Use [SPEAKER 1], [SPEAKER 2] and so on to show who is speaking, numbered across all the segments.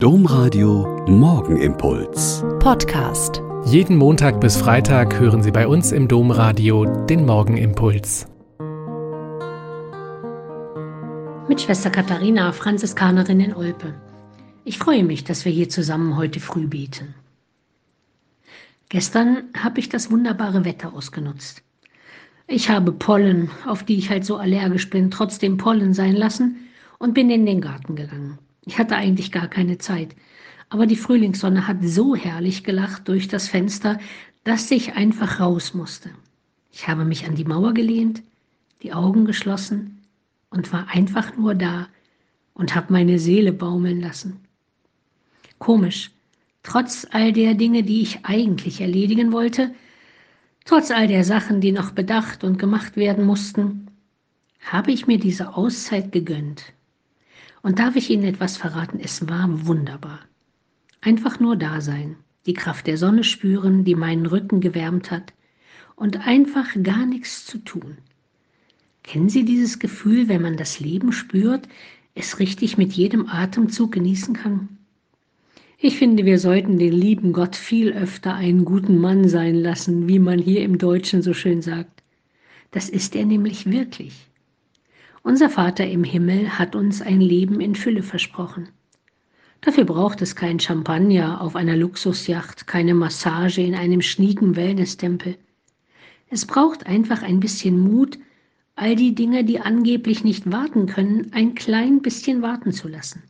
[SPEAKER 1] Domradio Morgenimpuls.
[SPEAKER 2] Podcast.
[SPEAKER 3] Jeden Montag bis Freitag hören Sie bei uns im Domradio den Morgenimpuls.
[SPEAKER 4] Mit Schwester Katharina, Franziskanerin in Olpe. Ich freue mich, dass wir hier zusammen heute früh beten. Gestern habe ich das wunderbare Wetter ausgenutzt. Ich habe Pollen, auf die ich halt so allergisch bin, trotzdem Pollen sein lassen und bin in den Garten gegangen. Ich hatte eigentlich gar keine Zeit. Aber die Frühlingssonne hat so herrlich gelacht durch das Fenster, dass ich einfach raus musste. Ich habe mich an die Mauer gelehnt, die Augen geschlossen und war einfach nur da und habe meine Seele baumeln lassen. Komisch, trotz all der Dinge, die ich eigentlich erledigen wollte, trotz all der Sachen, die noch bedacht und gemacht werden mussten, habe ich mir diese Auszeit gegönnt und darf ich Ihnen etwas verraten? Es war wunderbar. Einfach nur da sein, die Kraft der Sonne spüren, die meinen Rücken gewärmt hat und einfach gar nichts zu tun. Kennen Sie dieses Gefühl, wenn man das Leben spürt, es richtig mit jedem Atemzug genießen kann? Ich finde, wir sollten den lieben Gott viel öfter einen guten Mann sein lassen, wie man hier im Deutschen so schön sagt. Das ist er nämlich wirklich. Unser Vater im Himmel hat uns ein Leben in Fülle versprochen. Dafür braucht es kein Champagner auf einer Luxusjacht, keine Massage in einem schnieken Wellness-Tempel. Es braucht einfach ein bisschen Mut, all die Dinge, die angeblich nicht warten können, ein klein bisschen warten zu lassen.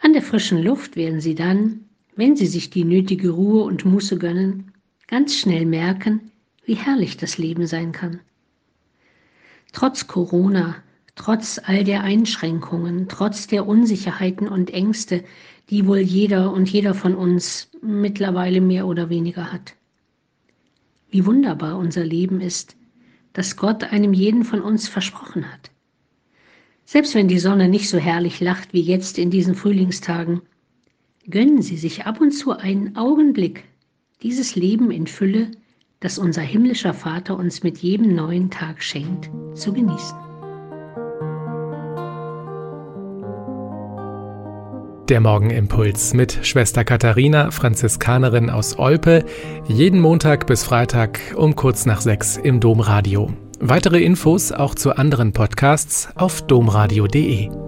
[SPEAKER 4] An der frischen Luft werden Sie dann, wenn Sie sich die nötige Ruhe und Muße gönnen, ganz schnell merken, wie herrlich das Leben sein kann. Trotz Corona, trotz all der Einschränkungen, trotz der Unsicherheiten und Ängste, die wohl jeder und jeder von uns mittlerweile mehr oder weniger hat. Wie wunderbar unser Leben ist, das Gott einem jeden von uns versprochen hat. Selbst wenn die Sonne nicht so herrlich lacht wie jetzt in diesen Frühlingstagen, gönnen Sie sich ab und zu einen Augenblick dieses Leben in Fülle, das unser himmlischer Vater uns mit jedem neuen Tag schenkt, zu genießen.
[SPEAKER 3] Der Morgenimpuls mit Schwester Katharina, Franziskanerin aus Olpe, jeden Montag bis Freitag um kurz nach sechs im Domradio. Weitere Infos auch zu anderen Podcasts auf domradio.de.